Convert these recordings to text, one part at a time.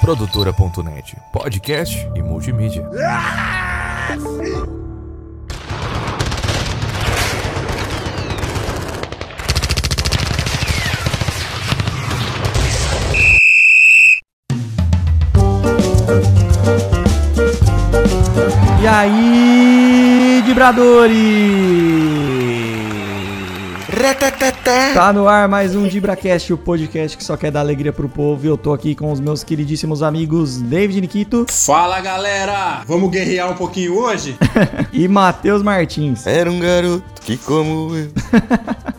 Produtora.net, podcast e multimídia. E aí, vibradores! Tá no ar mais um Dibracast, o podcast que só quer dar alegria pro povo. E eu tô aqui com os meus queridíssimos amigos David Nikito Fala galera! Vamos guerrear um pouquinho hoje? e Matheus Martins. Era um garoto que, como eu,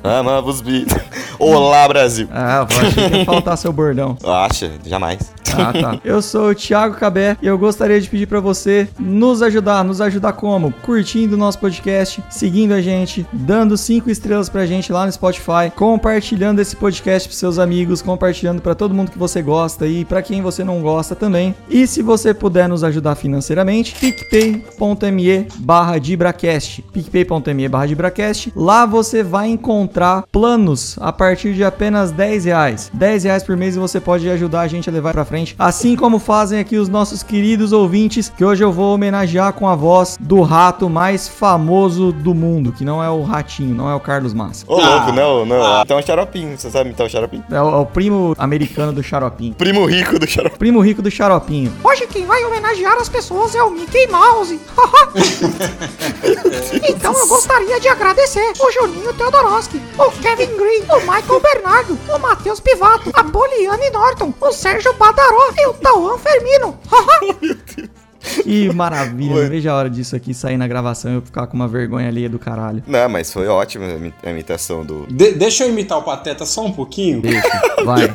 amava os Beatles. Olá, Brasil. Ah, eu achei que ia faltar seu bordão. Acha? Jamais. Ah, tá. Eu sou o Thiago Cabé e eu gostaria de pedir pra você nos ajudar. Nos ajudar como? Curtindo o nosso podcast, seguindo a gente, dando cinco estrelas pra gente lá no Spotify, compartilhando esse podcast pros seus amigos, compartilhando pra todo mundo que você gosta e pra quem você não gosta também. E se você puder nos ajudar financeiramente, picpay.me barra Dibracast. picpay.me barra Dibracast. Lá você vai encontrar planos a partir de apenas 10 reais. 10 reais por mês e você pode ajudar a gente a levar pra frente, assim como fazem aqui os nossos queridos ouvintes, que hoje eu vou homenagear com a voz do rato mais famoso do mundo, que não é o Ratinho, não é o Carlos Massa. Ô, louco, Ah. não, não. Ah. Então é o xaropinho. Você sabe imitar o xaropinho? É o, é o primo americano do Xaropinho. Primo rico do xaropinho. Primo rico do Xaropinho. Hoje quem vai homenagear as pessoas é o Mickey Mouse. então eu gostaria de agradecer o Juninho Teodoroski, o Kevin Green, o Michael Bernardo, o Matheus Pivato, a Poliane Norton, o Sérgio Badaró e o Tauan Fermino. Que maravilha, não vejo a hora disso aqui sair na gravação e eu ficar com uma vergonha alheia do caralho. Não, mas foi ótima a imitação do. De- deixa eu imitar o Pateta só um pouquinho. Deixa, vai.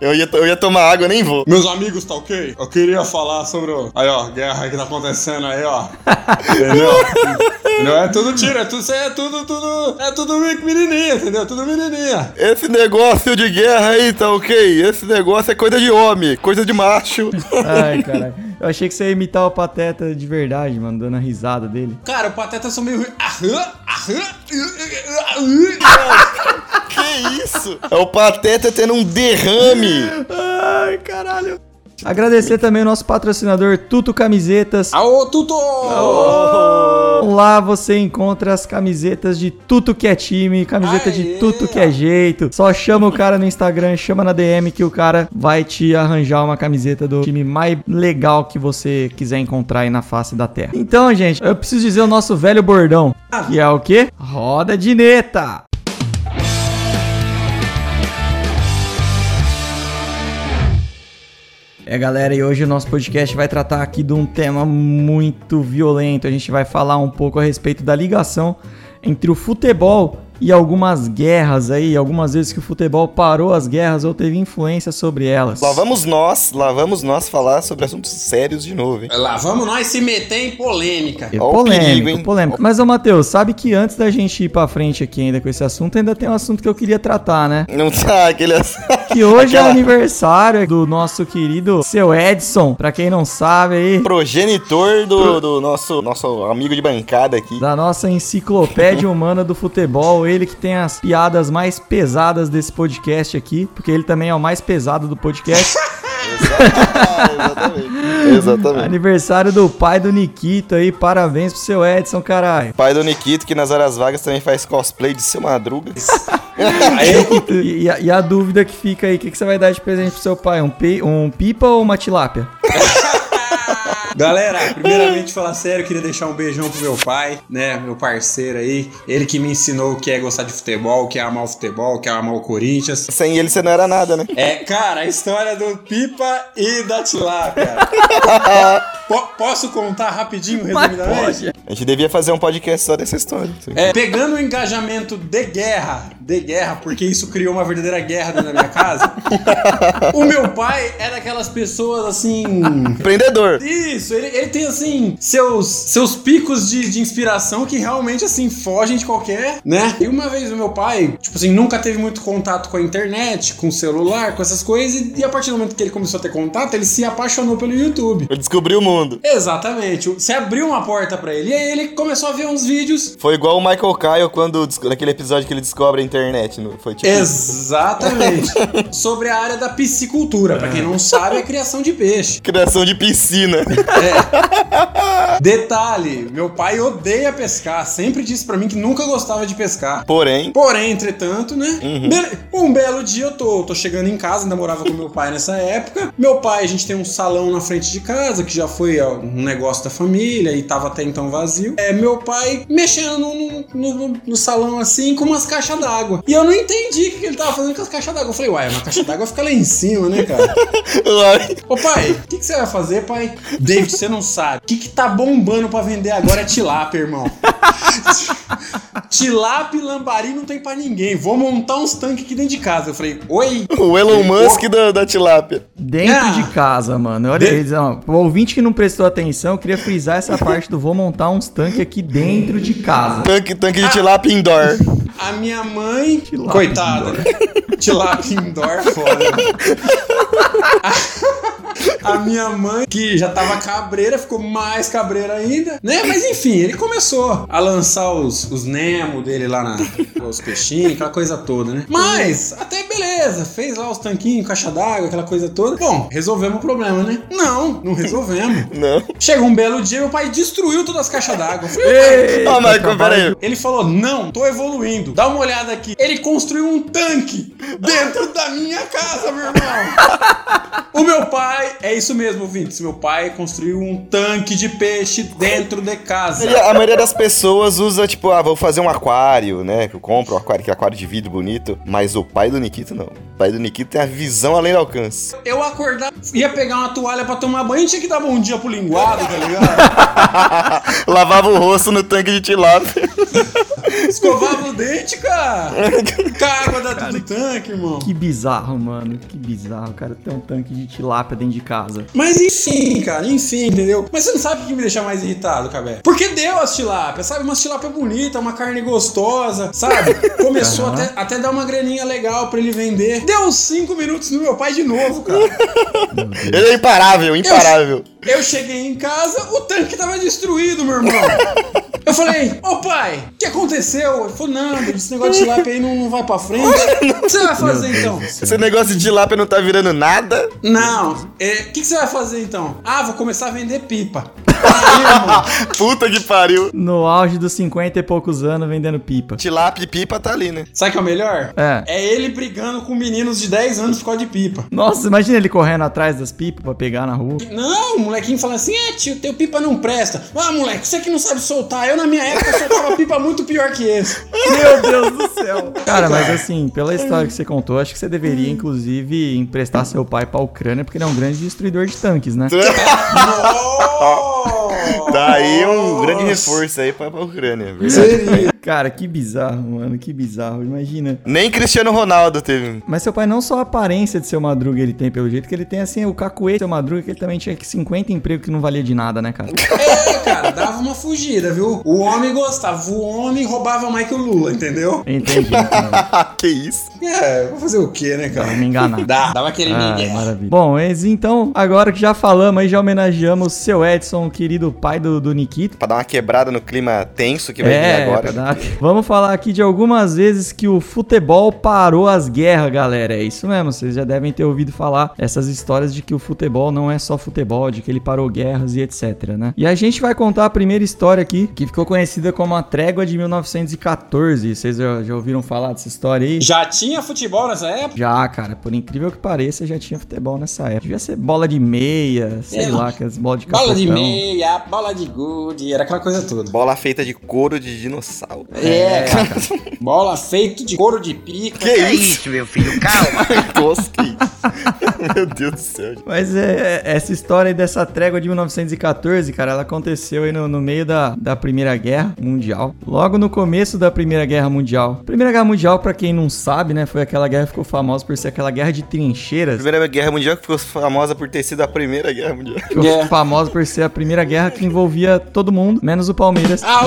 Eu ia, eu ia tomar água, nem vou. Meus amigos, tá ok? Eu queria falar sobre o... Aí, ó, guerra que tá acontecendo aí, ó. Entendeu? Não é tudo tiro, é tudo, é tudo, tudo, é tudo menininha, entendeu? Tudo menininha. Esse negócio de guerra aí, tá ok? Esse negócio é coisa de homem, coisa de macho. Ai, caralho. Eu achei que você ia imitar o Pateta de verdade, mano, dando a risada dele. Cara, o Pateta são meio... Aham, aham, aham. que isso? É o Pateta tendo um derrame. Ai, caralho. Agradecer também o nosso patrocinador Tuto Camisetas. Aô, Tuto! Lá você encontra as camisetas de tudo que é time, camiseta de Aê! tudo que é jeito. Só chama o cara no Instagram, chama na DM que o cara vai te arranjar uma camiseta do time mais legal que você quiser encontrar aí na face da terra. Então, gente, eu preciso dizer o nosso velho bordão, que é o quê? Roda de neta. É, galera, e hoje o nosso podcast vai tratar aqui de um tema muito violento. A gente vai falar um pouco a respeito da ligação entre o futebol e algumas guerras aí, algumas vezes que o futebol parou as guerras ou teve influência sobre elas. Lá vamos nós, lá vamos nós falar sobre assuntos sérios de novo, hein? Lá vamos nós se meter em polêmica. É polêmico, perigo, hein? polêmico. Mas, ô Matheus, sabe que antes da gente ir pra frente aqui ainda com esse assunto, ainda tem um assunto que eu queria tratar, né? Não tá aquele. Que hoje é Aquela- aniversário do nosso querido seu Edson, pra quem não sabe aí. Progenitor do, do nosso, nosso amigo de bancada aqui. da nossa enciclopédia humana do futebol, ele que tem as piadas mais pesadas desse podcast aqui, porque ele também é o mais pesado do podcast. Exatamente. Exatamente. Aniversário do pai do Nikito aí, parabéns pro seu Edson, caralho. Pai do Nikito, que nas horas vagas também faz cosplay de seu Madruga. E, e a, e a dúvida que fica aí, o que, que você vai dar de presente pro seu pai? Um, pi- um pipa ou uma tilápia? Galera, primeiramente falar sério, eu queria deixar um beijão pro meu pai, né? Meu parceiro aí. Ele que me ensinou o que é gostar de futebol, o que é amar o futebol, o que é amar o Corinthians. Sem ele você não era nada, né? É, cara, a história do Pipa e da Tilápia. Po- posso contar rapidinho, resumidamente? A gente devia fazer um podcast só dessa história. É, pegando o engajamento de guerra, de guerra, porque isso criou uma verdadeira guerra dentro da minha casa. o meu pai é daquelas pessoas assim. Empreendedor. Isso, ele, ele tem assim seus, seus picos de, de inspiração que realmente assim fogem de qualquer, né? E uma vez o meu pai, tipo assim, nunca teve muito contato com a internet, com o celular, com essas coisas, e, e a partir do momento que ele começou a ter contato, ele se apaixonou pelo YouTube. Eu descobri o mundo. Exatamente, você abriu uma porta pra ele, e aí ele começou a ver uns vídeos. Foi igual o Michael Kyle quando, naquele episódio que ele descobre a internet, não foi tipo. Exatamente. Sobre a área da piscicultura. Pra quem não sabe, é criação de peixe. Criação de piscina. Detalhe, meu pai odeia pescar. Sempre disse pra mim que nunca gostava de pescar. Porém, Porém, entretanto, né? be- Um belo dia eu tô, tô chegando em casa, ainda morava com meu pai nessa época. Meu pai, a gente tem um salão na frente de casa, que já foi ó, um negócio da família e tava até então vazio. É, meu pai mexendo no, no- no- no salão assim com umas caixas d'água. E eu não entendi o que ele tava fazendo com as caixas d'água. Eu falei, uai, uma caixa d'água fica lá em cima, né, cara? Ô pai, o que, que você vai fazer, pai? David, você não sabe. O que, que tá bombando pra vender agora é tilápia, irmão. tilápia e lambari não tem pra ninguém. Vou montar uns tanques aqui dentro de casa. Eu falei, oi? o Elon Musk da, da tilápia. Dentro Ah. de casa, mano. Olha De- eles, ó. O ouvinte que não prestou atenção, eu queria frisar essa parte do vou montar uns tanques aqui dentro de casa. Tanque, tanque de tilápia indoor. A minha mãe. Tilápia coitada. né? Tilápia indoor, foda. A minha mãe, que já tava cabreira, ficou mais cabreira ainda, né? Mas enfim, ele começou a lançar os, os Nemo dele lá na. Os peixinhos, aquela coisa toda, né? Mas, até beleza, fez lá os tanquinhos, caixa d'água, aquela coisa toda. Bom, resolvemos o problema, né? Não, não resolvemos. Não. Chegou um belo dia, meu pai destruiu todas as caixas d'água. Ó, Michael, trabalho pera aí. ele falou: Não, tô evoluindo. Dá uma olhada aqui. Ele construiu um tanque dentro da minha casa, meu irmão. o meu pai, é isso mesmo, ouvintes. Meu pai construiu um tanque de peixe dentro de casa. E a maioria das pessoas usa, tipo, ah, vou fazer um aquário, né? Que eu compro um aquário, que é aquário de vidro bonito. Mas o pai do Nikito não. Pai do Nikito tem a visão além do alcance. Eu acordava, ia pegar uma toalha pra tomar banho, tinha que dar bom dia pro linguado, tá ligado? Lavava o rosto no tanque de tilápia. Escovava o dente, cara. Com a água da, do tanque, irmão. Que bizarro, mano. Que bizarro, cara. Ter um tanque de tilápia dentro de casa. Mas enfim, cara, enfim, entendeu? Mas você não sabe o que me deixa mais irritado, Cabé? Porque deu as tilápias, sabe? Umas tilápia bonita, uma carne gostosa, sabe? Começou até, até dar uma graninha legal pra ele vender. Deu uns 5 minutos no meu pai de novo, cara. Ele é imparável, imparável. Eu cheguei em casa, o tanque tava destruído, meu irmão. Eu falei, ô pai, o que aconteceu? Ele falou, não, esse negócio de tilápia aí não, não vai pra frente. O que você vai fazer então? Esse negócio de tilápia não tá virando nada. Não, é, o que, que você vai fazer então? Ah, vou começar a vender pipa. Aí. Puta que pariu. No auge dos 50 e poucos anos vendendo pipa. Tilápia e pipa tá ali, né? Sabe o que é o melhor? É. É ele brigando com meninos de 10 anos por causa de pipa. Nossa, imagina ele correndo atrás das pipas pra pegar na rua. Não, o molequinho fala assim: é tio, teu pipa não presta. Ah, moleque, você que não sabe soltar. Eu na minha época soltava pipa muito pior que esse. Meu Deus do céu. Cara, mas assim, pela história que você contou, acho que você deveria, inclusive, emprestar seu pai pra Ucrânia, porque ele é um grande destruidor de tanques, né? Nossa! Tá aí um grande reforço aí pra, pra Ucrânia. Seria. Cara, que bizarro, mano, que bizarro. Imagina. Nem Cristiano Ronaldo teve. Mas seu pai não só a aparência de seu Madruga ele tem, pelo jeito que ele tem, assim, o cacuete do seu Madruga, que ele também tinha 50 empregos que não valia de nada, né, cara? É, cara, dava uma fugida, viu? O homem gostava, o homem roubava mais que o Lula, entendeu? Entendi. que isso? É, vou fazer o quê, né, cara? Pra me enganar. Dá, dava aquele Ah, maravilha. Bom, então, agora que já falamos aí, já homenageamos o seu Edson, querido pai do, do Nikito. Pra dar uma quebrada no clima tenso que vai vir É, agora. pra dar- vamos falar aqui de algumas vezes que o futebol parou as guerras, galera. É isso mesmo, vocês já devem ter ouvido falar essas histórias de que o futebol não é só futebol, de que ele parou guerras e etc, né? E a gente vai contar a primeira história aqui, que ficou conhecida como a Trégua de 1914. Vocês já, já ouviram falar dessa história aí? Já tinha futebol nessa época? Já, cara, por incrível que pareça, já tinha futebol nessa época. Devia ser bola de meia, sei É, lá, aquelas bolas de Bola de capotão. meia, bola de gude, era aquela coisa toda. Bola feita de couro de dinossauro. É, cara. Bola feito de couro de pica. Que isso? meu filho, calma. Tosco, que isso? Meu Deus do céu. Mas é, é- essa história aí dessa trégua de 1914, cara, ela aconteceu aí no, no meio da, da Primeira Guerra Mundial. Logo no começo da Primeira Guerra Mundial. Primeira Guerra Mundial, pra quem não sabe, né, foi aquela guerra que ficou famosa por ser aquela guerra de trincheiras. Primeira Guerra Mundial que ficou famosa por ter sido a Primeira Guerra Mundial. Ficou É. famosa por ser a primeira guerra que envolvia todo mundo, menos o Palmeiras. Ah,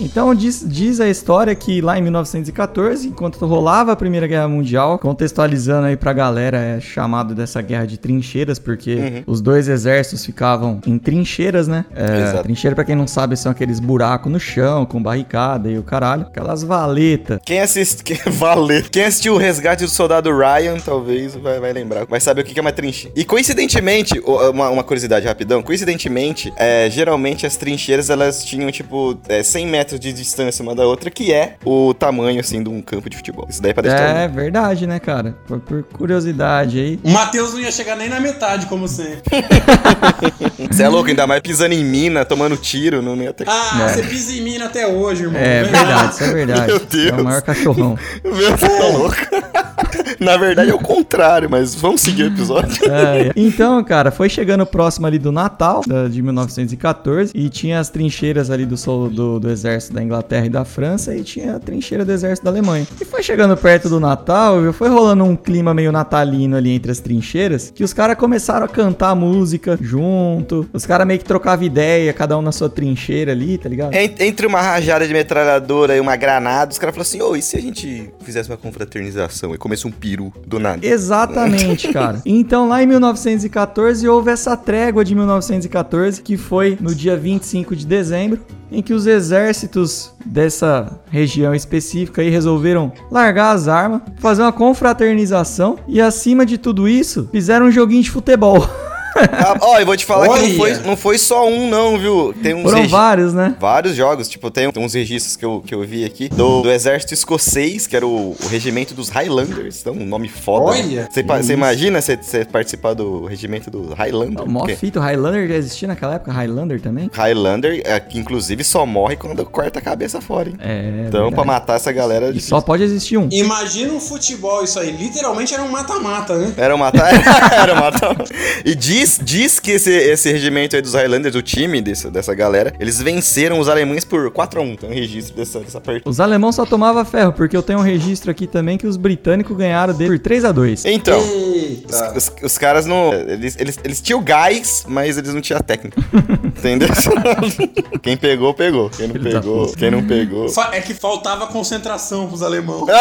Então diz, diz a história que lá em 1914, enquanto rolava a Primeira Guerra Mundial, contextualizando aí pra galera, é chamado dessa guerra de trincheiras, porque Uhum. os dois exércitos ficavam em trincheiras, né? É, Exato. trincheira, pra quem não sabe, são aqueles buracos no chão, com barricada e o caralho. Aquelas valetas. Quem assiste. Quem, valer. Quem assistiu o resgate do soldado Ryan, talvez vai, vai lembrar. Vai saber o que é uma trincheira. E coincidentemente, uma, uma curiosidade rapidão, coincidentemente, é, geralmente as trincheiras elas tinham, tipo, é, 100 metros de distância uma da outra, que é o tamanho, assim, de um campo de futebol. Isso daí é pra deixar. É verdade, né, cara? Por, por curiosidade aí. O Matheus não ia chegar nem na metade, como sempre. Você é louco, ainda mais pisando em mina, tomando tiro, não ia ter. Ah, É. você pisa em mina até hoje, irmão. É verdade, isso é verdade. Meu Deus. É o maior cachorrão. Meu, você tá louco. Na verdade é o contrário, mas vamos seguir o episódio. É, é. Então, cara, foi chegando próximo ali do Natal de 1914 e tinha as trincheiras ali do, do, do exército da Inglaterra e da França e tinha a trincheira do exército da Alemanha. E foi chegando perto do Natal, viu? foi rolando um clima meio natalino ali entre as trincheiras que os caras começaram a cantar música junto, os caras meio que trocavam ideia, cada um na sua trincheira ali, tá ligado? En- Entre uma rajada de metralhadora e uma granada, os caras falaram assim: Ô, e se a gente fizesse uma confraternização e comesse um peru do nada? Exatamente, cara. Então, lá em 1914, houve essa trégua de 1914, que foi no dia 25 de dezembro, em que os exércitos dessa região específica aí resolveram largar as armas, fazer uma confraternização e, acima de tudo isso, fizeram um joguinho de futebol. Ah, Ó, eu vou te falar que não Olha! foi, não foi só um, não, viu? Tem uns Foram vários, né? Vários jogos, tipo, tem uns registros que eu, que eu vi aqui do, do exército escocês, que era o, o regimento dos Highlanders, então um nome foda. Olha! Você imagina você participar do regimento do Highlander? O maior Porque fita, o Highlander já existia naquela época, Highlander também? Highlander, é, que inclusive só morre quando corta a cabeça fora, hein? É. Então, pra verdade. matar essa galera. é E só pode existir um. Imagina um futebol isso aí. Literalmente era um mata-mata, né? Era matar. era matar. E diz, diz que esse, esse regimento aí dos Highlanders, o time desse, dessa galera, eles venceram os alemães por 4x1. Tem um registro dessa, dessa partida. Os alemãos só tomavam ferro, porque eu tenho um registro aqui também que os britânicos ganharam dele por 3 a 2 Então. Os, os- os caras não. Eles, eles, eles tinham gás, mas eles não tinham a técnica. Entendeu? quem pegou, pegou. Quem não da pegou, quem não pegou. É que faltava concentração pros alemãos.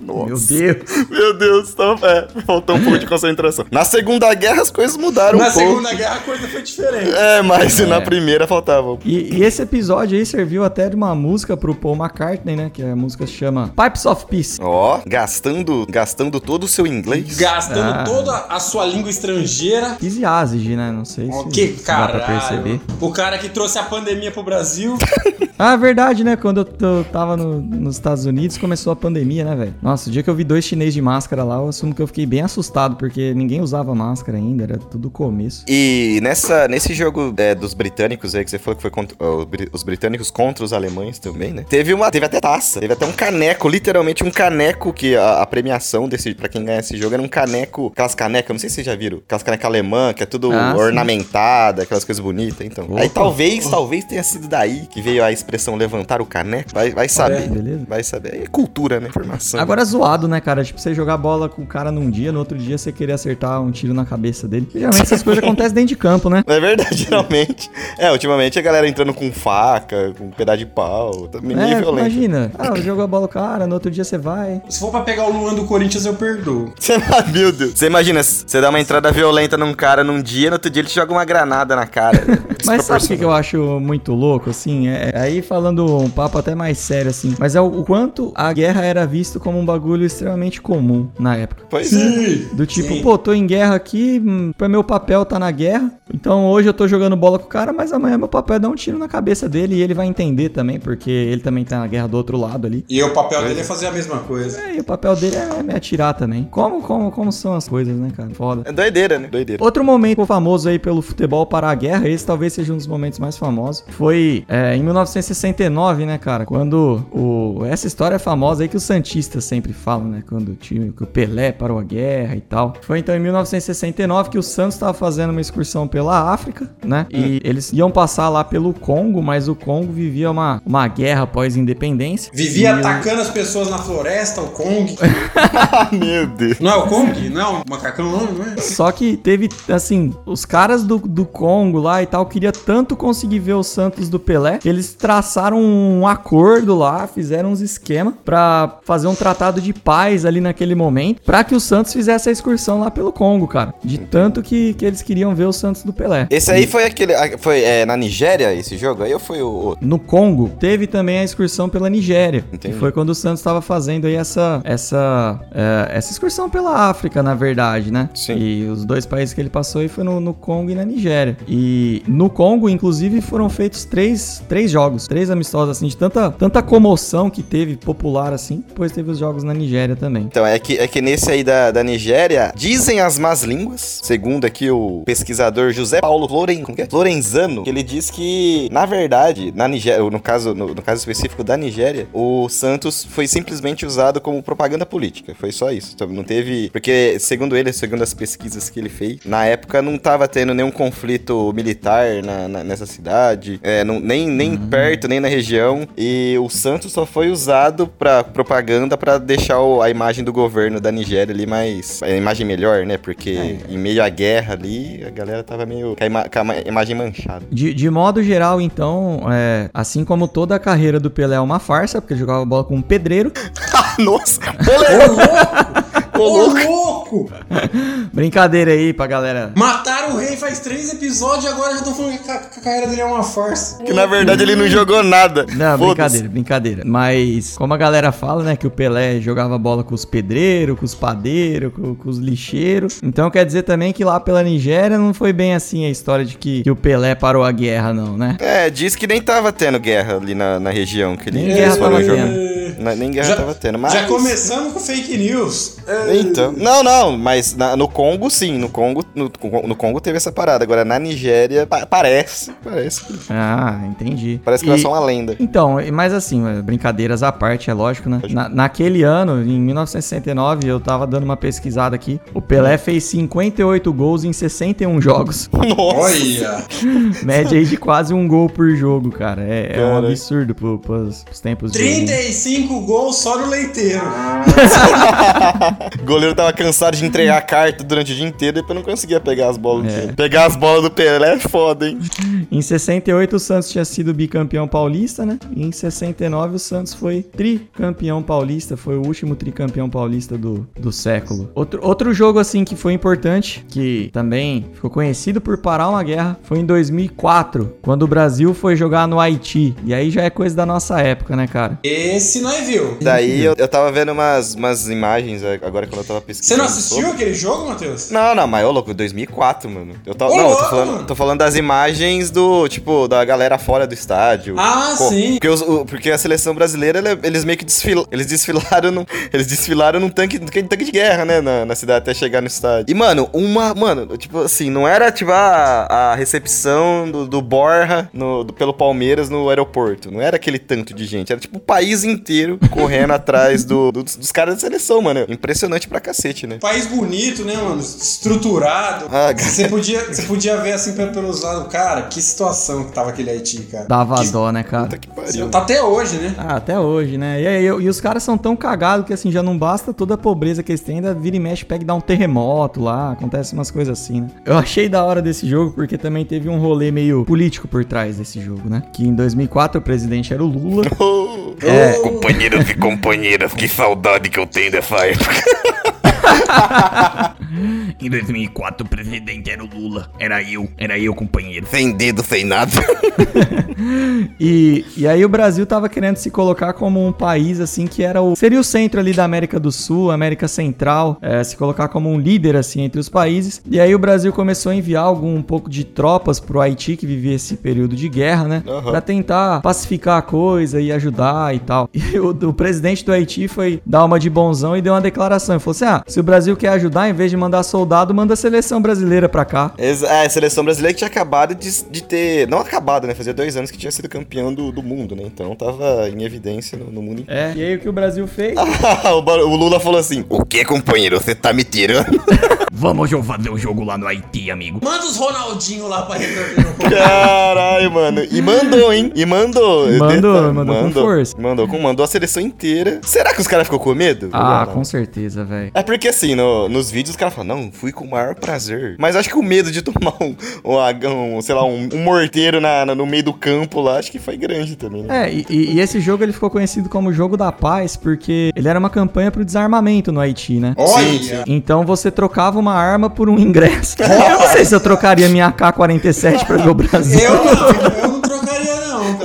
Meu Deus. Meu Deus, então, é, faltou um pouco de concentração. Na Segunda Guerra as coisas mudaram Na um pouco. Segunda Guerra a coisa foi diferente. É, mas na primeira faltava. E, e esse episódio aí serviu até de uma música pro Paul McCartney, né? Que a música se chama Pipes of Peace. Ó, gastando, gastando todo o seu inglês. Gastando Ah. toda a sua língua estrangeira. Easy né? Não sei Ó, se, que se dá pra perceber. O cara que trouxe a pandemia pro Brasil. Ah, verdade, né? Quando eu, eu tava no- nos Estados Unidos, começou a pandemia, né, velho? Nossa, o dia que eu vi dois chineses de máscara lá, eu assumo que eu fiquei bem assustado, porque ninguém usava máscara ainda, era tudo começo. E nessa, nesse jogo é, dos britânicos aí, que você falou que foi contra, ó, os bri- os britânicos contra os alemães também, né? Teve uma, teve até taça, teve até um caneco, literalmente um caneco que a, a premiação desse, pra quem ganha esse jogo era um caneco, aquelas canecas, não sei se vocês já viram, aquelas canecas alemã, que é tudo Ah, sim. ornamentada, aquelas coisas bonitas, então. Opa. Aí talvez, talvez tenha sido daí que veio a expressão levantar o caneco, vai, vai saber. É, beleza. Vai saber. É cultura, né? Informação. Agora é zoado, né, cara? Tipo, você jogar bola com o cara num dia, no outro dia você querer acertar um tiro na cabeça dele. Geralmente essas coisas acontecem dentro de campo, né? É verdade, geralmente. É, ultimamente a galera entrando com faca, com um pedaço de pau. Tá meio É, violento. imagina. Ah, jogou a bola com o cara, no outro dia você vai. Se for pra pegar o Luan do Corinthians, eu perdoo. Você, meu Deus. Você imagina, você dá uma entrada violenta num cara num dia, no outro dia ele te joga uma granada na cara. Mas sabe o que, eu acho muito louco, assim? É, aí falando um papo até mais sério, assim. Mas é o, o quanto a guerra era visto como um bagulho extremamente comum na época. Pois é. Do tipo, Sim. pô, tô em guerra aqui, hum, meu papel tá na guerra. Então hoje eu tô jogando bola com o cara, mas amanhã meu papel é dar um tiro na cabeça dele e ele vai entender também, porque ele também tá na guerra do outro lado ali. E o papel dele é fazer a mesma coisa. É, e o papel dele é me atirar também. Como, como, como são as coisas, né, cara? Foda. É doideira, né? Doideira. Outro momento famoso aí pelo futebol parar a guerra, esse talvez seja um dos momentos mais famosos, foi é, em 1969, né, cara? Quando o. Essa história é famosa aí que os Santistas sempre falam, né? Quando o time, que o Pelé parou a guerra e tal. Foi então em 1969 que o Santos estava fazendo uma excursão pela África, né? E eles iam passar lá pelo Congo, mas o Congo vivia uma, uma guerra pós-independência. Vivia atacando as pessoas na floresta, o Kong. Ah, meu Deus. Não é o Kong? Não é o macacão, não, não é? Só que teve, assim, os caras do, do Congo lá e tal, queria tanto conseguir ver o Santos do Pelé, que eles traçaram um acordo lá, fizeram uns esquemas pra fazer um tratado de paz ali naquele momento pra que o Santos fizesse a excursão lá pelo Congo, cara. De tanto que, que eles queriam ver o Santos do Pelé. Esse aí foi aquele. Foi é, na Nigéria esse jogo? Aí ou foi o outro? No Congo, teve também a excursão pela Nigéria. Entendi. Que foi quando o Santos estava fazendo aí essa, essa, é, essa excursão pela África, na verdade, né? Sim. E os dois países que ele passou aí foi no, no Congo e na Nigéria. E no Congo, inclusive, foram feitos três, três jogos, três amistosos, assim, de tanta, tanta comoção que teve popular, assim. Depois teve os jogos na Nigéria também. Então, é que, é que nesse aí da, da Nigéria, dizem as más línguas, segundo aqui o pesquisador José Paulo como que é? Florenzano, que ele diz que, na verdade, na Nigéria, no caso, no, no caso específico da Nigéria, o Santos foi simplesmente usado como propaganda política. Foi só isso. Então, não teve. Porque, segundo ele, segundo as pesquisas que ele fez, na época não tava tendo nenhum conflito militar na, na- nessa cidade, é, não- nem, nem perto, nem na região. E o Santos só foi usado pra propaganda pra deixar o- a imagem do governo da Nigéria ali mais. A imagem melhor, né? Porque em meio à guerra ali, a galera tava meio. com a, ima- com a ma- imagem manchada. De, de modo geral, então, é, assim como toda a carreira do Pelé é uma farsa, porque ele jogava bola com um pedreiro, Nossa! Ô, louco! brincadeira aí pra galera. Mataram o rei faz três episódios e agora já estão falando que a, que a carreira dele é uma farsa. que na verdade ele não jogou nada. Não, brincadeira, brincadeira. Mas, como a galera fala, né, que o Pelé jogava bola com os pedreiros, com os padeiros, com, com os lixeiros. Então quer dizer também que lá pela Nigéria não foi bem assim a história de que, que o Pelé parou a guerra, não, né? É, diz que nem tava tendo guerra ali na, na região que ele- Nem eles guerra tava. Na- nem guerra Já- tava tendo, mas... Já começamos com fake news. É, Então, não, não, mas na- no Congo sim, no Congo, no, no Congo teve essa parada. Agora na Nigéria pa- parece, parece, Ah, entendi. parece que E- era só uma lenda. Então, mas assim, é, brincadeiras à parte, é lógico, né? Na- naquele ano, em 1969, eu tava dando uma pesquisada aqui. O Pelé fez 58 gols em 61 jogos. Nossa, Olha! Média aí de quase um gol por jogo, cara. É, é um absurdo pro, pros, pros tempos de hoje. 35 gols só no leiteiro. o goleiro tava cansado de entregar a carta durante o dia inteiro e depois não conseguia pegar as bolas É. Pegar as bolas do Pelé é foda, hein? Em 68 o Santos tinha sido bicampeão paulista, né? E em 69 o Santos foi tricampeão paulista, foi o último tricampeão paulista do, do século. Outro, outro jogo assim que foi importante, que também ficou conhecido por parar uma guerra, foi em 2004, quando o Brasil foi jogar no Haiti. E aí já é coisa da nossa época, né, cara? Esse nós viu. Daí eu, eu tava vendo umas, umas imagens é, agora quando eu tava Você pesquisando. não assistiu sobre. aquele jogo, Matheus? Não, não, mas ô louco, 2004, mano. Eu tava, Ô, não, eu tô falando, mano. tô falando das imagens do, tipo, da galera fora do estádio. Ah, Co- sim. Porque, os- o- porque a seleção brasileira, ela- eles meio que desfil, eles desfilaram num, eles desfilaram num tanque, num tanque de guerra, né, na, na cidade até chegar no estádio. E, mano, uma, mano, tipo assim, não era, tipo, a, a recepção do, do Borja no, do- pelo Palmeiras no aeroporto. Não era aquele tanto de gente, era, tipo, o país inteiro correndo atrás do, do- dos, caras da seleção, mano. Impressionante pra cacete, né? País bonito, né, mano? Estruturado. Ah, Você podia, você podia ver assim pe- pelos lados. Cara, que situação que tava aquele Haiti, cara. Dava Que- dó, né, cara? Puta que pariu. Tá até hoje, né? Ah, até hoje, né? E, aí, eu- e os caras são tão cagados que assim, já não basta toda a pobreza que eles têm, ainda vira e mexe, pega e dá um terremoto lá, acontece umas coisas assim, né? Eu achei da hora desse jogo porque também teve um rolê meio político por trás desse jogo, né? Que em 2004 o presidente era o Lula. É. Companheiros e companheiras, que saudade que eu tenho dessa época. Em 2004 o presidente era o Lula. Era eu, era eu, companheiro. Sem dedo, sem nada. E, e aí o Brasil tava querendo se colocar como um país assim que era o seria o centro ali da América do Sul, América Central, é, se colocar como um líder assim entre os países. E aí o Brasil começou a enviar algum um pouco de tropas pro Haiti que vivia esse período de guerra, né, Aham. Pra tentar pacificar a coisa e ajudar e tal. E o, o presidente do Haiti foi dar uma de bonzão e deu uma declaração. Ele falou assim: "Ah, se o Brasil quer ajudar, em vez de mandar soldado, manda a seleção brasileira pra cá". É, a seleção brasileira que tinha acabado de, de ter. Não acabado, né? Fazia dois anos que tinha sido campeão do, do mundo, né? Então tava em evidência no, no mundo inteiro. É. E aí o que o Brasil fez? o, Bar- o Lula falou assim: O que, companheiro? Você tá me tirando? Vamos fazer um jogo lá no Haiti, amigo. Manda os Ronaldinho lá pra resolver no Caralho, mano. E mandou, hein? E mandou. Mandou, Detalhe, mandou com força. Mandou, com, mandou a seleção inteira. Será que os caras ficou com medo? Ah, com certeza, velho. É porque assim, no- nos vídeos os caras falam, não, Não, fui com o maior prazer. Mas acho que o medo de tomar um, um, um sei lá, um, um morteiro na, na- no meio do campo lá, acho que foi grande também, né? É, e, e- esse jogo ele ficou conhecido como Jogo da Paz porque ele era uma campanha pro desarmamento no Haiti, né? Olha! Então você trocava uma arma por um ingresso. Eu não sei se eu trocaria minha AK-47 pra ver o Brasil. Eu não, eu não.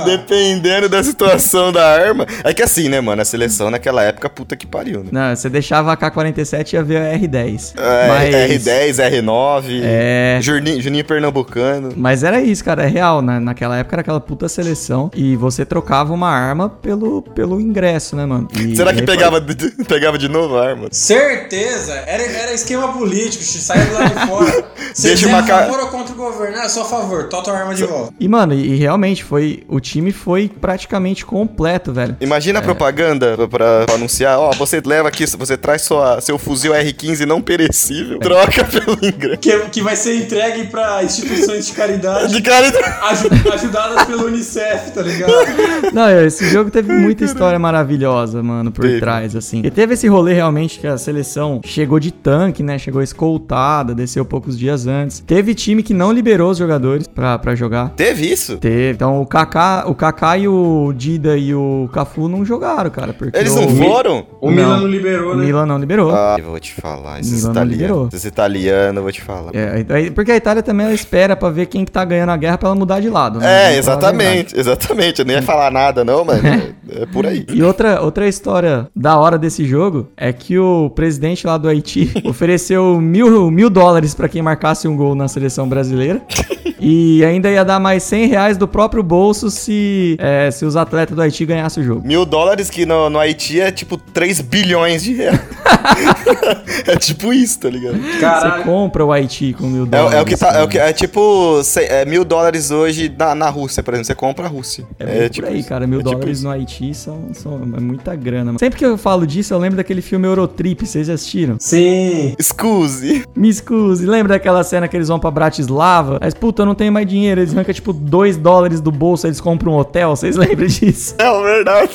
Dependendo da situação da arma. É que assim, né, mano? A seleção naquela época, puta que pariu, né? Não, você deixava a AK-47 e ia ver a R10. É, Mas- R10, R9, É. Juninho, Juninho Pernambucano. Mas era isso, cara, é real. né? naquela época era aquela puta seleção e você trocava uma arma pelo, pelo ingresso, né, mano? E Será que pegava, de- pegava de novo a arma? Certeza! Era, era esquema político, saia do lado de fora. Se Deixa uma a favor ou contra o governo? Ah, só a favor, tota a arma de volta. E, mano, e, e realmente foi. O time foi praticamente completo, velho. Imagina É. a propaganda pra, anunciar, ó, você leva aqui, você traz sua, seu fuzil R15 não perecível, troca pelo ingresso. Que, que vai ser entregue pra instituições de caridade De cara, aju- ajudadas pelo Unicef, tá ligado? Não, esse jogo teve muita história maravilhosa, mano, por Teve. trás, assim. E teve esse rolê realmente que a seleção chegou de tanque, né? Chegou escoltada, desceu poucos dias antes. Teve time que não liberou os jogadores pra, pra jogar. teve isso? Teve. Então o Kaká, o Kaká e o Dida e o Cafu não jogaram, cara. Porque Eles o, não foram? O Não. Milan não liberou, O né? Milan não liberou. Ah, eu vou te falar, esses Milan não liberou. italianos. Esses italianos, eu vou te falar. É, porque a Itália também ela espera pra ver quem que tá ganhando a guerra pra ela mudar de lado. né? É, exatamente, exatamente. Eu nem ia falar nada, não, mas é, é por aí. E outra, outra história da hora desse jogo é que o presidente lá do Haiti ofereceu mil, mil dólares pra quem marcasse um gol na seleção brasileira. E ainda ia dar mais 100 reais do próprio bolso se, é, se os atletas do Haiti ganhassem o jogo. Mil dólares que no, no Haiti é tipo 3 bilhões de reais. é tipo isso, tá ligado? Você Caralho. compra o Haiti com mil É, dólares. é o que tá. É, o que, cara. é tipo é, mil dólares hoje na, na Rússia, por exemplo. Você compra a Rússia. É, bem tipo por aí, cara. Mil É tipo dólares isso. no Haiti são, são é muita grana. Mano. Sempre que eu falo disso, eu lembro daquele filme Eurotrip. Vocês já assistiram? Sim. Excuse. Me excuse. Lembra daquela cena que eles vão pra Bratislava? Mas, puta, eu não tenho mais dinheiro. Eles arrancam, tipo, 2 dólares do bolso, eles compram um hotel. Vocês lembram disso? É verdade.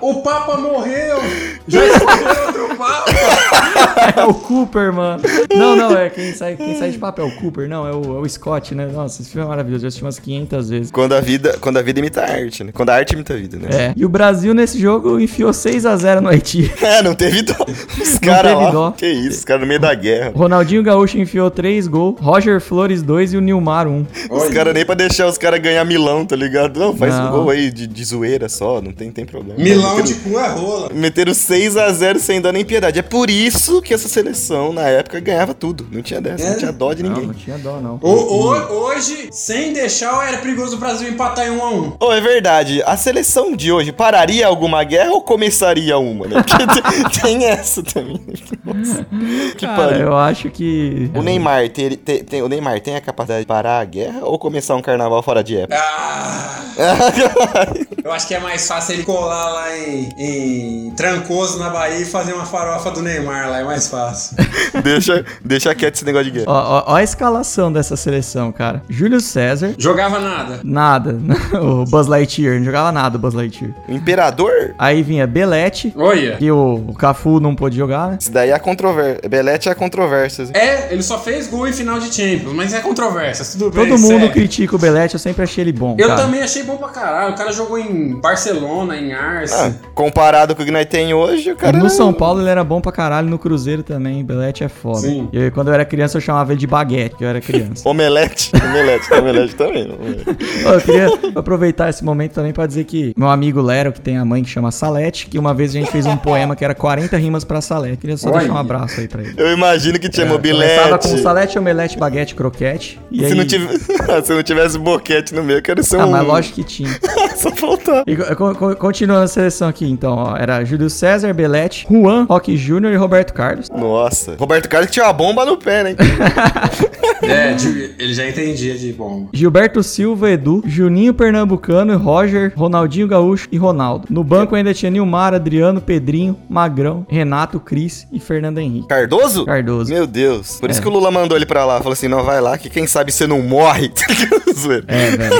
O, o Papa morreu! Já escolheu outro Papa! É o Cooper, mano. Não, não, é quem sai, quem sai de papel. O Cooper, não, é o, é o Scott, né? Nossa, esse filme é maravilhoso. Já assisti umas 500 vezes. Quando a vida, quando a vida imita a arte, né? Quando a arte imita a vida, né? É. E o Brasil nesse jogo enfiou 6 a 0 no Haiti. É, não teve dó. Os caras teve lá. dó. Que isso, os caras no meio da guerra. Ronaldinho Gaúcho enfiou 3 gols. Roger Flores 2 e o Nilmar 1. Os caras nem pra deixar os caras ganhar milão, tá ligado? Não, faz Não. um gol aí de, de zoeira só, não tem, tem problema. Milão Meteram- de cu é rola. Meteram 6x0 sem dar nem piedade. É por isso que essa seleção, na época, ganhava tudo. Não tinha dessa, É? não tinha dó de Não, ninguém. não tinha dó, não. O- o- hoje, sem deixar, era perigoso o Brasil empatar em 1 a 1 Ô, é verdade, a seleção de hoje pararia alguma guerra ou começaria uma, né? Porque tem, tem essa também. Nossa, que Cara, pariu. eu acho que. O Neymar tem, tem- tem- o Neymar tem a capacidade de parar a guerra ou começar um carnaval fora de época? Ah, eu acho que é mais fácil ele colar lá em, em Trancoso, na Bahia, e fazer uma farofa do Neymar lá. É mais fácil. deixa, deixa quieto esse negócio de guerra. Ó, ó, ó a escalação dessa seleção, cara. Júlio César. Jogava nada. Nada. o Buzz Lightyear. Não jogava nada o Buzz Lightyear. O Imperador? Aí vinha Belete. Olha. Que o, o Cafu não pôde jogar, né? Isso daí é a controvérsia. Belete é a controvérsia. É, ele só fez gol em final de Champions, mas é controvérsia, tudo bem. Todo mundo critica o Belete, eu sempre achei ele bom. Eu cara. também achei bom pra caralho. O cara jogou em Barcelona, em Arce. Ah, comparado com o que nós tem hoje, o E cara. no São Paulo ele era bom pra caralho, no Cruzeiro também. Belete é foda. Sim. E quando eu era criança eu chamava ele de baguete, que eu era criança. Omelete. Omelete, omelete também. omelete. Ó, eu queria aproveitar esse momento também pra dizer que meu amigo Lero, que tem a mãe que chama Salete, que uma vez a gente fez um poema que era 40 rimas pra Salete. Queria só Olha. deixar um abraço aí pra ele. Eu imagino que tinha mobilete. É, Começava com salete, omelete, baguete, croquete. E Se, aí... não tive... Se não tivesse boquete no meio, eu quero ser Ah, um. mas lógico que tinha. Só faltar. E co- co- continuando a seleção aqui, então, ó. Era Júlio César, Belete, Juan, Roque Júnior e Roberto Carlos. Nossa. Roberto Carlos que tinha uma bomba no pé, né? É, ele já entendia de bom. Gilberto Silva, Edu, Juninho Pernambucano, Roger, Ronaldinho Gaúcho e Ronaldo. No banco ainda tinha Nilmar, Adriano, Pedrinho, Magrão, Renato, Cris e Fernando Henrique. Cardoso? Cardoso. Meu Deus. Por isso É. que o Lula mandou ele pra lá. Falou assim: não, vai lá, que quem sabe você não morre. É, velho.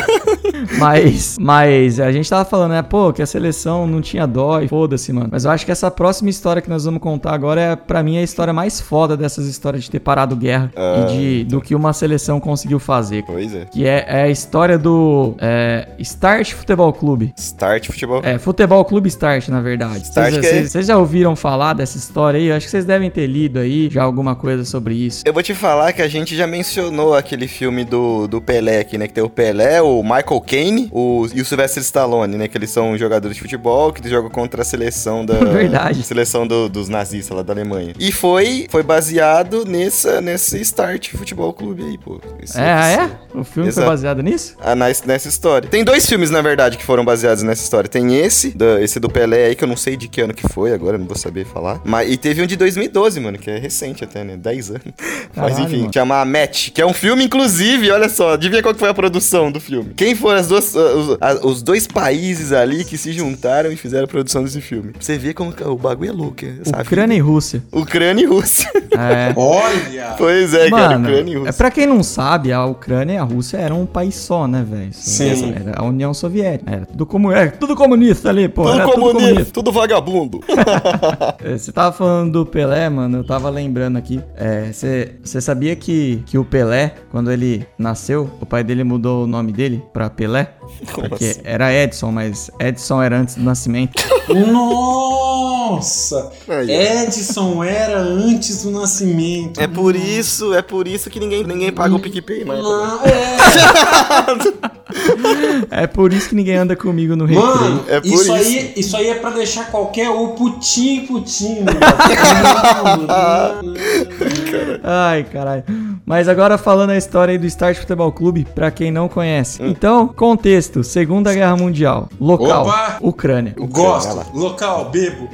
mas, mas a gente gente tava falando, né, pô, que a seleção não tinha dó e foda-se, mano. Mas eu acho que essa próxima história que nós vamos contar agora é, pra mim, a história mais foda dessas histórias de ter parado guerra Ah, e de, do que uma seleção conseguiu fazer. Pois é. Que é, é a história do é, Start Futebol Clube. Start futebol. É, Futebol Clube Start, na verdade. Start Vocês é- vocês- vocês já ouviram falar dessa história aí? Eu acho que vocês devem ter lido aí já alguma coisa sobre isso. Eu vou te falar que a gente já mencionou aquele filme do, do Pelé aqui, né? Que tem o Pelé, o Michael Caine o, e o Sylvester Stallone, né? Que eles são jogadores de futebol que jogam contra a seleção da... Verdade. Seleção do- dos nazistas lá da Alemanha. E foi, foi baseado nessa, nesse Start Futebol Clube aí, pô. Esse- É, ah, esse- é? O filme Exato. foi baseado nisso? ah, nas- nessa história. Tem dois filmes, na verdade, que foram baseados nessa história. Tem esse, da- esse do Pelé aí, que eu não sei de que ano que foi agora, não vou saber falar. Mas, e teve um de 2012, mano, que é recente até, né? 10 anos. Mas Caralho, enfim, mano. chama Match, que é um filme, inclusive, olha só, adivinha qual que foi a produção do filme? Quem foram as duas, ah, os, a- os dois países ali que se juntaram e fizeram a produção desse filme? Você ver como o bagulho é louco, é, sabe? Ucrânia e Rússia. Ucrânia e Rússia. É. Olha! pois é, cara, Mano, Ucrânia e é Rússia. pra quem não sabe, a Ucrânia e a Rússia eram um país só, né, velho? Sim. Era a União Soviética. Era tudo, comu é, tudo comunista ali, pô. Tudo era tudo comunista, comunista. tudo vagabundo. É, Você tava falando do Pelé, mano, eu tava lembrando aqui. É, Você você sabia que, que o Pelé, quando ele nasceu, o pai dele mudou o nome dele pra Pelé? Como Porque assim? era Edson, mas Edson era antes do nascimento. Nossa! Edson era antes do nascimento. É por isso, é por isso que ninguém, ninguém paga o PicPay, mais. Não, é. É por isso que ninguém anda comigo no recreio. Mano, É por isso, isso. Aí, isso aí é pra deixar qualquer um putinho putinho. Ai, caralho. Mas agora falando a história aí do Start Futebol Clube, pra quem não conhece. Então, contexto: Segunda Guerra Mundial. Local: Opa! Ucrânia. Gosto. Local, bebo.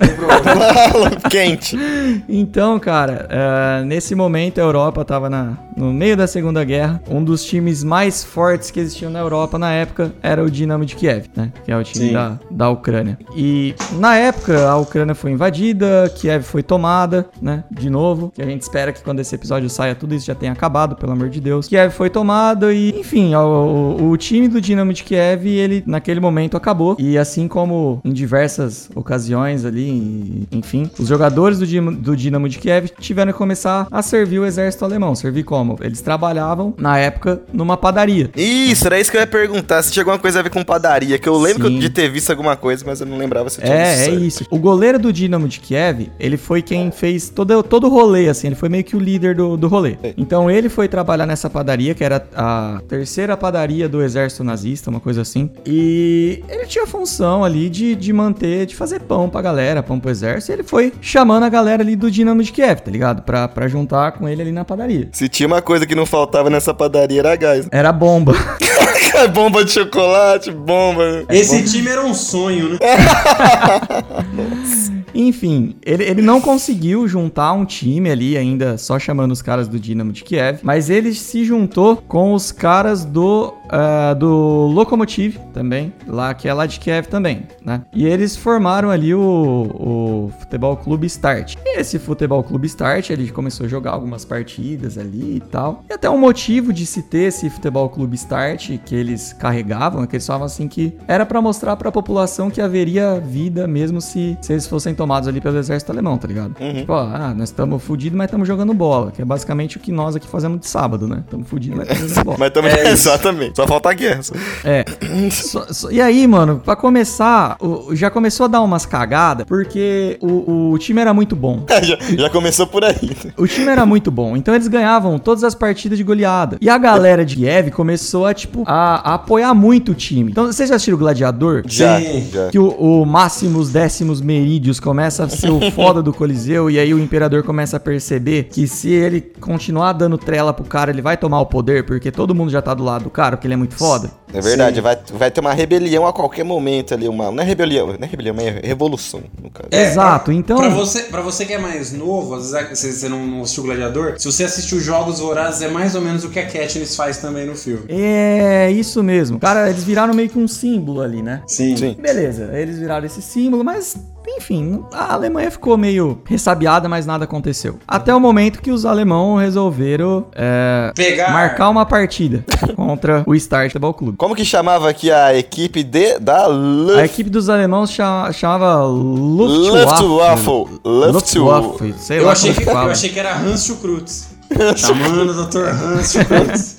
Quente. Então, cara, eh, nesse momento a Europa tava na, no meio da Segunda Guerra. Um dos times mais fortes que existiam na Europa na época era o Dinamo de Kiev, né? Que é o time Sim. da, da Ucrânia. E na época a Ucrânia foi invadida, Kiev foi tomada, né? De novo. Que a gente espera que quando esse episódio saia tudo isso já tenha acabado, pelo amor de Deus. Kiev foi tomada e, enfim, o, o- o time do Dinamo de Kiev, ele naquele momento acabou. E assim como em diversas ocasiões ali, enfim, os jogadores do, Dim- do Dinamo de Kiev tiveram que começar a servir o exército alemão. Servir como? Eles trabalhavam, na época, numa padaria. Isso, era isso que eu ia perguntar. Se tinha alguma coisa a ver com padaria. Que eu lembro Sim. de ter visto alguma coisa, mas eu não lembrava se tinha É, é certo. isso. O goleiro do Dinamo de Kiev, ele foi quem fez todo, todo o rolê, assim. Ele foi meio que o líder do, do rolê. Então ele foi trabalhar nessa padaria, que era a terceira padaria do exército nazista, uma coisa assim. E ele tinha a função ali de, de manter, de fazer pão pra galera, pão pro exército. E ele foi chamando a galera ali do Dinamo de Kiev, tá ligado? Pra, pra juntar com ele ali na padaria. Se tinha uma coisa que não faltava nessa padaria, era gás. Era bomba. bomba de chocolate, bomba. Esse time era um sonho, né? Enfim, ele, ele não conseguiu juntar um time ali ainda, só chamando os caras do Dinamo de Kiev, mas ele se juntou com os caras do, ah, do Lokomotiv também, lá que é lá de Kiev também, né? E eles formaram ali o, o Futebol Clube Start. E esse Futebol Clube Start, ele começou a jogar algumas partidas ali e tal. E até um motivo de se ter esse Futebol Clube Start que eles carregavam, é que eles falavam assim que era pra mostrar pra população que haveria vida mesmo se, se eles fossem tomados ali pelo exército alemão, tá ligado? Tipo, ó, ah, nós estamos fudidos, mas estamos jogando bola, que é basicamente o que nós aqui fazemos de sábado, né? Estamos fudidos, mas estamos jogando bola. Mas também, É exatamente. Só falta a guerra. É. Só- só- e aí, mano, pra começar, o- já começou a dar umas cagadas, porque o, o time era muito bom. já, já começou por aí. O time era muito bom, então eles ganhavam todas as partidas de goleada. E a galera de Kiev começou a, tipo, a, a apoiar muito o time. Então, vocês já assistiram o Gladiador? Já, Sim. já. Que o, o Máximos Décimos Merídios começa a ser o foda do Coliseu e aí o Imperador começa a perceber que se ele continuar dando trela pro cara, ele vai tomar o poder, porque todo mundo já tá do lado do cara, porque ele é muito foda. É verdade, Sim. vai, vai ter uma rebelião a qualquer momento ali. Uma, não é rebelião, não é rebelião, é revolução, no caso. É, Exato, pra- então- Pra você, pra você que é mais novo, às vezes você, você não, não assistiu Gladiador, se você assistiu Jogos Vorazes, é mais ou menos o que a Katniss faz também no filme. É, isso mesmo. Cara, eles viraram meio que um símbolo ali, né? Sim. Sim. Beleza, eles viraram esse símbolo, mas enfim, a Alemanha ficou meio ressabiada, mas nada aconteceu. Até o momento que os alemão resolveram é, Pegar. marcar uma partida contra o Start Futebol Clube. Como que chamava aqui a equipe de, da A Luft... equipe dos alemãos chama- chamava Luftwaffe. Luftwaffe. Sei Eu lá achei, como que, fala. eu achei que era Hans Schukrutz. Chamando o Dr. Hans Schukrutz.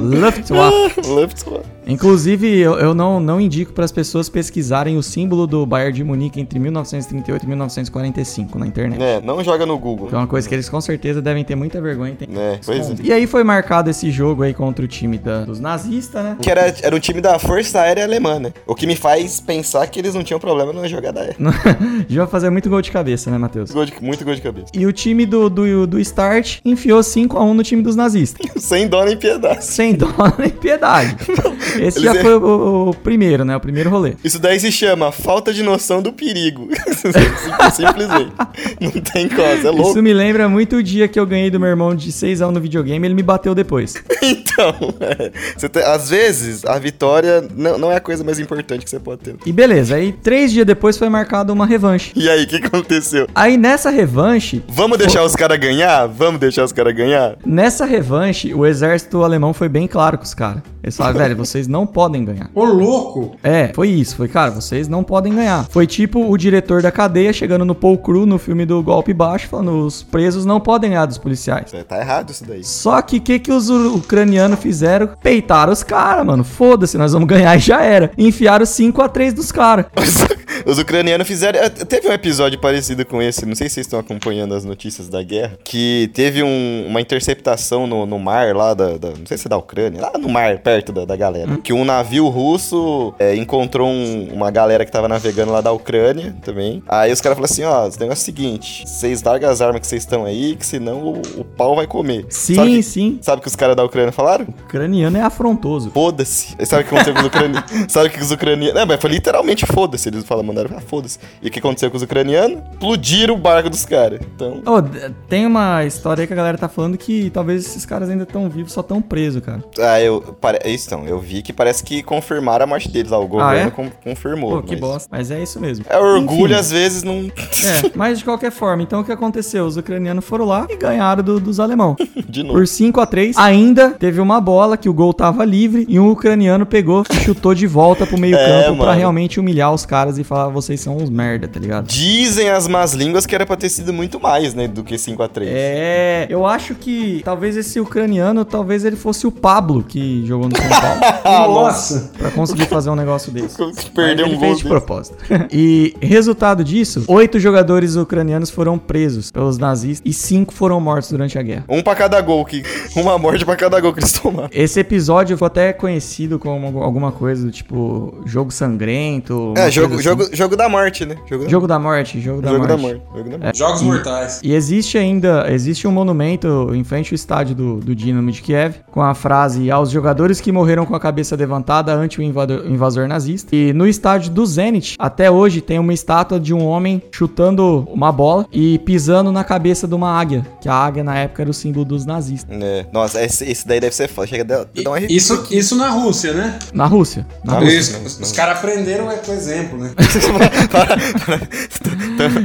Luftwaffe. Luftwaffe. Inclusive, eu, eu não, não indico para as pessoas pesquisarem o símbolo do Bayern de Munique entre 1938 e 1945 na internet. É, não joga no Google. Que é uma coisa que eles com certeza devem ter muita vergonha. Tem... É, é. E aí foi marcado esse jogo aí contra o time da- dos nazistas, né? Que era, era um time da Força Aérea Alemã, né? O que me faz pensar que eles não tinham problema numa jogada aérea. Já vai fazer muito gol de cabeça, né, Matheus? Gol de- muito gol de cabeça. E o time do, do, do Start enfiou 5x1 no time dos nazistas. Sem dó nem piedade. Sem dó nem piedade. Esse Eles já foi o, o- primeiro, né? O primeiro rolê. Isso daí se chama falta de noção do perigo. Sim- Simplesmente. Não tem coisa, é louco. Isso me lembra muito o dia que eu ganhei do meu irmão de 6 anos no videogame ele me bateu depois. Então, é, tem- às vezes, a vitória não, não é a coisa mais importante que você pode ter. E beleza, aí três dias depois foi marcada uma revanche. E aí, o que aconteceu? Aí nessa revanche, Vamos deixar os caras ganhar? Vamos deixar os caras ganhar? nessa revanche, o exército alemão foi bem claro com os caras. Eles falaram, velho, vocês não podem ganhar. Ô, louco! É, foi isso. Foi, cara, vocês não podem ganhar. Foi tipo o diretor da cadeia chegando no Paul Cru no filme do Golpe Baixo, falando: os presos não podem ganhar dos policiais. É, Tá errado isso daí. Só que o que, que os ucranianos fizeram? Peitaram os caras, mano. Foda-se, nós vamos ganhar e já era. Enfiaram 5 a 3 dos caras. Os, os ucranianos fizeram. eh, Teve um episódio parecido com esse, não sei se vocês estão acompanhando as notícias da guerra, que teve um- uma interceptação no, no mar lá da, da- Não sei se é da Ucrânia, lá no mar, perto da, da galera. Que um navio russo eh, encontrou um- uma galera que tava navegando lá da Ucrânia também. Aí os caras falaram assim: ó, o negócio é o seguinte, vocês largam as armas que vocês estão aí, que senão o, o pau vai comer. Sim, sabe que, sim. Sabe o que os caras da Ucrânia falaram? Ucraniano é afrontoso. Foda-se. Sabe o que aconteceu com os ucranianos? Sabe o que os ucranianos. Não, mas foi literalmente foda-se. Eles falam, mandaram, ah, foda-se. E o que aconteceu com os ucranianos? Explodiram o barco dos caras. Então. D- tem uma história aí que a galera tá falando que talvez esses caras ainda estão vivos, só estão presos, cara. Ah, eu. Pare... Isso, então. Eu vi que parece que confirmaram a morte deles lá. O governo é? con- confirmou. Pô, que mas- bosta. Mas é isso mesmo. É orgulho, Enfim. às vezes, não. É, mas de qualquer forma, então o que aconteceu? Os ucranianos foram lá e ganharam do- dos alemão. De novo. Por 5 a 3 Ainda teve uma bola que o gol tava livre e um ucraniano pegou e chutou de volta pro meio É, mano. realmente humilhar os caras e falar vocês são uns merda, tá ligado? Dizem as más línguas que era pra ter sido muito mais, né? Do que 5x3. É, eu acho que talvez esse ucraniano, talvez ele fosse o Pablo que jogou no São Paulo. Ah, Nossa! Pra conseguir fazer um negócio desse. Perdeu Mas um ele gol. fez de propósito. e resultado disso, oito jogadores ucranianos foram presos pelos nazistas e cinco foram mortos durante a guerra. Um pra cada gol. Que... Uma morte pra cada gol que eles tomaram. Esse episódio foi até conhecido como alguma coisa do tipo jogo sangrento. É, jogo, assim. jogo, jogo da morte, né? Jogo da, Jogo da morte, jogo da jogo da morte. morte. Jogo da morte. Jogos e- Mortais. E existe ainda, existe um monumento em frente ao estádio do, do Dinamo de Kiev, com a frase aos jogadores que morreram com a cabeça levantada ante o invador- invasor nazista. E no estádio do Zenit, até hoje, tem uma estátua de um homem chutando uma bola e pisando na cabeça de uma águia, que a águia na época era o símbolo dos nazistas. É. Nossa, esse, esse daí deve ser foda. Chega a dar um. Isso, isso na Rússia, né? Na Rússia. Na Na Rússia. Os os caras aprenderam é com exemplo, né?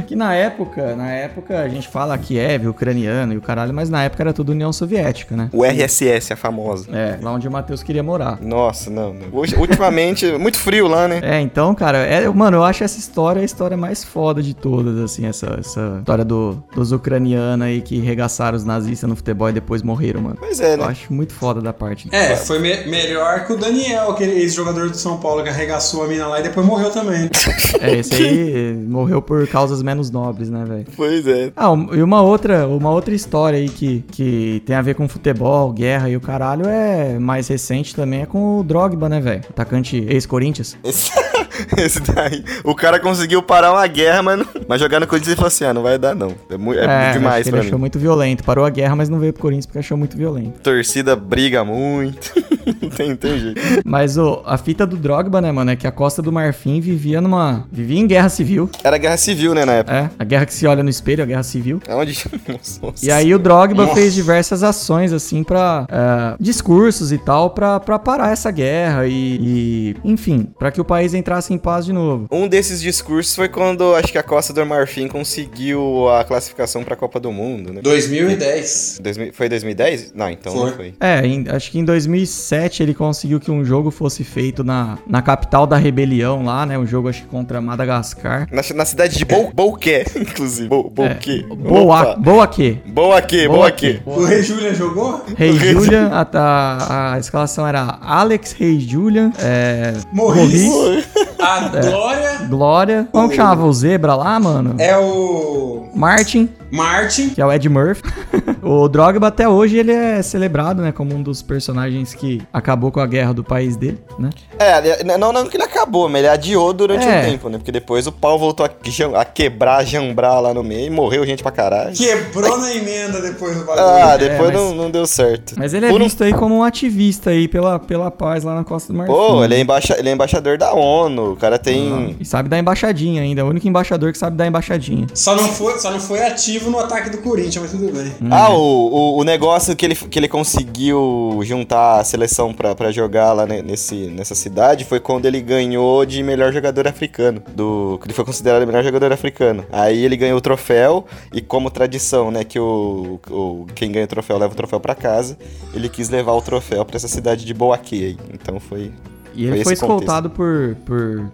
Que na época, na época a gente fala Kiev, ucraniano e o caralho, mas na época era tudo União Soviética, né? O RSS, a famosa. É, lá onde o Matheus queria morar. Nossa, não, não. Hoje, ultimamente, muito frio lá, né? É, então, cara, é, mano, eu acho essa história a história mais foda de todas, assim, essa, essa história do, dos ucranianos aí que regaçaram os nazistas no futebol e depois morreram, mano. Pois é, Eu né? acho muito foda da parte. É, foi me- melhor que o Daniel, aquele ex-jogador do São Paulo que arregaçou a mina lá e depois morreu também. É, esse aí morreu por causas menos nobres, né, velho? Pois é. Ah, um- e uma outra, uma outra história aí que, que tem a ver com futebol, guerra e o caralho é mais recente também, é com o Drogba, né, velho? Atacante ex-Corinthians. Esse, esse daí. O cara conseguiu parar uma guerra, mas, não- mas jogar no Corinthians ele falou assim: ah, não vai dar não. É, mu- é acho demais pra ele mim. achou muito violento. Parou a guerra, mas não veio pro Corinthians porque achou muito violento. Torcida briga muito. não tem, tem jeito. Mas o, a fita do Drogba, né, mano, é que a Costa do Marfim vivia numa. vivia em guerra civil. Era guerra civil, né, na época. É, a guerra que se olha no espelho, a guerra civil. É onde. Nossa, nossa. E aí o Drogba fez diversas ações, assim, pra. é, discursos e tal, pra, pra parar essa guerra e. e, enfim, pra que o país entrasse ficasse em paz de novo. Um desses discursos foi quando acho que a Costa do Marfim conseguiu a classificação pra Copa do Mundo, né? 2010. 2000 foi 2010? Não, então Foi. não foi. É, em- acho que em 2007 ele conseguiu que um jogo fosse feito na, na capital da rebelião lá, né? Um jogo acho que contra Madagascar. Na, na cidade de Bou, Bouquet, inclusive. Bou, Bouquet. Boa, Opa. boa que. Boaquê, Boaquê. O Rei Julian jogou? Rei Julian, a, a, a escalação era Alex, Rei Julian, é, Morris. Morris, A Glória Glória. Como que chamava o Zebra lá, mano? é o Martin, Martin. que é o Ed Murphy. o Drogba até hoje ele é celebrado, né, como um dos personagens que acabou com a guerra do país dele, né? É, ele- não, não que ele acabou, mas ele adiou durante É. um tempo, né? Porque depois o pau voltou a, a quebrar, jambrar lá no meio e morreu gente pra caralho. Quebrou na emenda depois do bagulho. Ah, depois É, mas- não, não deu certo. Mas ele é Por um- visto aí como um ativista aí pela, pela paz lá na Costa do Marfim. Pô, ele é, embaixa, ele é embaixador da ONU, o cara tem... E sabe dar embaixadinha ainda, é o único embaixador que sabe dar embaixadinha. Só não, foi, só não foi ativo no ataque do Corinthians, mas tudo bem. Ah, o, o, o negócio que ele, que ele conseguiu juntar a seleção pra, pra jogar lá ne- nesse, nessa cidade foi quando ele ganhou de melhor jogador africano. Do, que ele foi considerado o melhor jogador africano. Aí ele ganhou o troféu e como tradição, né, que o, o quem ganha o troféu leva o troféu pra casa, ele quis levar o troféu pra essa cidade de Boaquê. aí. Então foi... E ele Foi foi escoltado por, por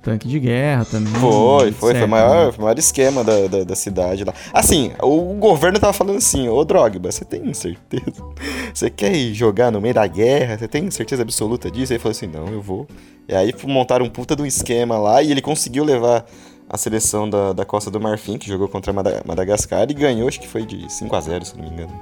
tanque de guerra também. Foi, foi, foi o maior, foi o maior esquema da, da, da cidade lá. Assim, o governo tava falando assim, ô Drogba, você tem certeza? Você quer ir jogar no meio da guerra? Você tem certeza absoluta disso? Aí ele falou assim, não, eu vou. E aí montaram um puta de um esquema lá e ele conseguiu levar a seleção da, da Costa do Marfim, que jogou contra Mada- Madagascar, e ganhou, acho que foi de 5 a 0 se não me engano.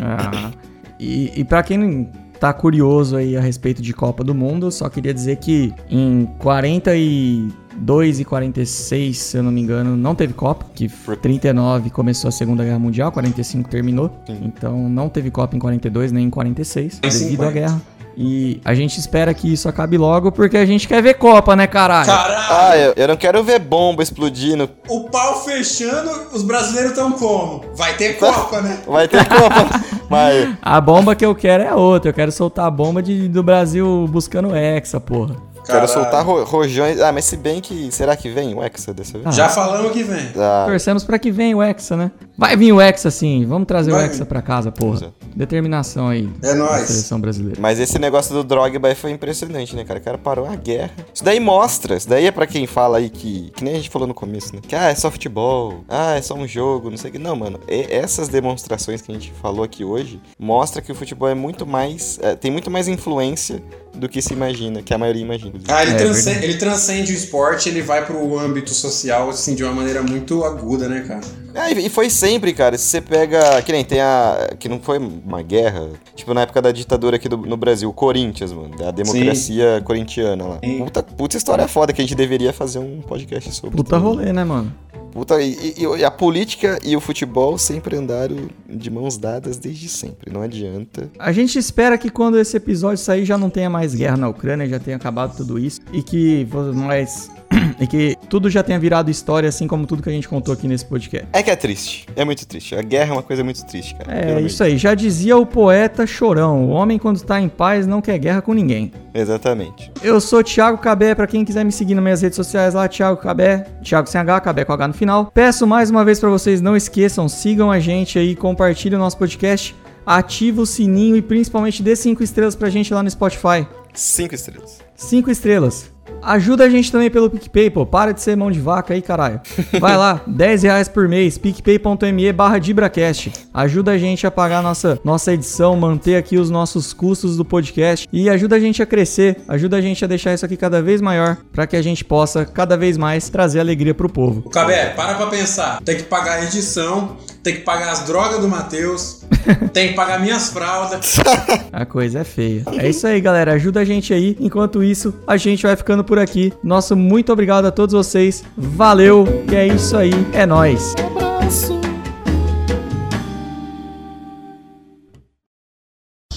Ah, e, e pra quem tá curioso aí a respeito de Copa do Mundo, só queria dizer que em 42 e 46, se eu não me engano, não teve Copa, que por 39 começou a Segunda Guerra Mundial, 45 terminou. Então não teve Copa em 42 nem em 46, Em devido à 50. guerra. E a gente espera que isso acabe logo, porque a gente quer ver Copa, né, caralho? Caralho! Ah, eu, eu não quero ver bomba explodindo. O pau fechando, os brasileiros estão como? Vai ter Copa, né? Vai ter Copa. Mas A bomba que eu quero é outra. Eu quero soltar a bomba de, do Brasil buscando Hexa, porra. Quero Caralho. soltar ro- rojões. Ah, mas se bem que. Será que vem o Hexa dessa vez? Já falamos que vem. Ah, Torcemos pra que venha o Hexa, né? Vai vir o Hexa sim. Vamos trazer Vai o Hexa vir. pra casa, porra. Exato. Determinação aí. É nóis. seleção brasileira. Mas esse negócio do Drogba aí foi impressionante, né, cara? O cara parou a guerra. Isso daí mostra. Isso daí é pra quem fala aí que. Que nem a gente falou no começo, né? Que ah, é só futebol. Ah, é só um jogo, não sei o que. Não, mano. e- essas demonstrações que a gente falou aqui hoje mostra que o futebol é muito mais. é, tem muito mais influência do que se imagina, que a maioria imagina. Ah, ele, É, transcende, ele transcende o esporte, ele vai pro âmbito social, assim, de uma maneira muito aguda, né, cara? É, e foi sempre, cara. Se você pega. Que nem tem a. Que não foi uma guerra. Tipo, na época da ditadura aqui do- no Brasil, o Corinthians, mano. Da democracia corintiana lá. Sim. Puta, puta história foda que a gente deveria fazer um podcast sobre. Puta também. rolê, né, mano? Puta, e, e- e a política e o futebol sempre andaram de mãos dadas desde sempre. Não adianta. A gente espera que quando esse episódio sair já não tenha mais guerra na Ucrânia, já tenha acabado tudo isso. E que nós. E que tudo já tenha virado história, assim como tudo que a gente contou aqui nesse podcast. É que é triste. É muito triste. A guerra é uma coisa muito triste, cara. É, isso aí. Já dizia o poeta Chorão: o homem, quando tá em paz, não quer guerra com ninguém. Exatamente. Eu sou Thiago Cabé, pra quem quiser me seguir nas minhas redes sociais lá, Thiago Cabé, Thiago sem H, Cabé com H no final. Peço mais uma vez pra vocês, não esqueçam, sigam a gente aí, compartilhem o nosso podcast, ativa o sininho e principalmente dê 5 estrelas pra gente lá no Spotify. Cinco estrelas. 5 estrelas. Ajuda a gente também pelo PicPay, pô. Para de ser mão de vaca aí, caralho. Vai lá, 10 reais por mês, picpay.me barra DibraCast. Ajuda a gente a pagar nossa, nossa edição, manter aqui os nossos custos do podcast e ajuda a gente a crescer, ajuda a gente a deixar isso aqui cada vez maior para que a gente possa cada vez mais trazer alegria pro povo. O Cabé, para pra pensar. Tem que pagar a edição, tem que pagar as drogas do Matheus, tem que pagar minhas fraldas. A coisa é feia. É isso aí, galera. Ajuda a gente aí. Enquanto isso, a gente vai ficando por aqui. Nosso muito obrigado a todos vocês. Valeu. Que é isso aí. É nóis.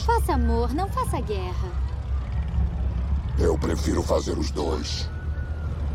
Faça amor, não faça guerra. Eu prefiro fazer os dois.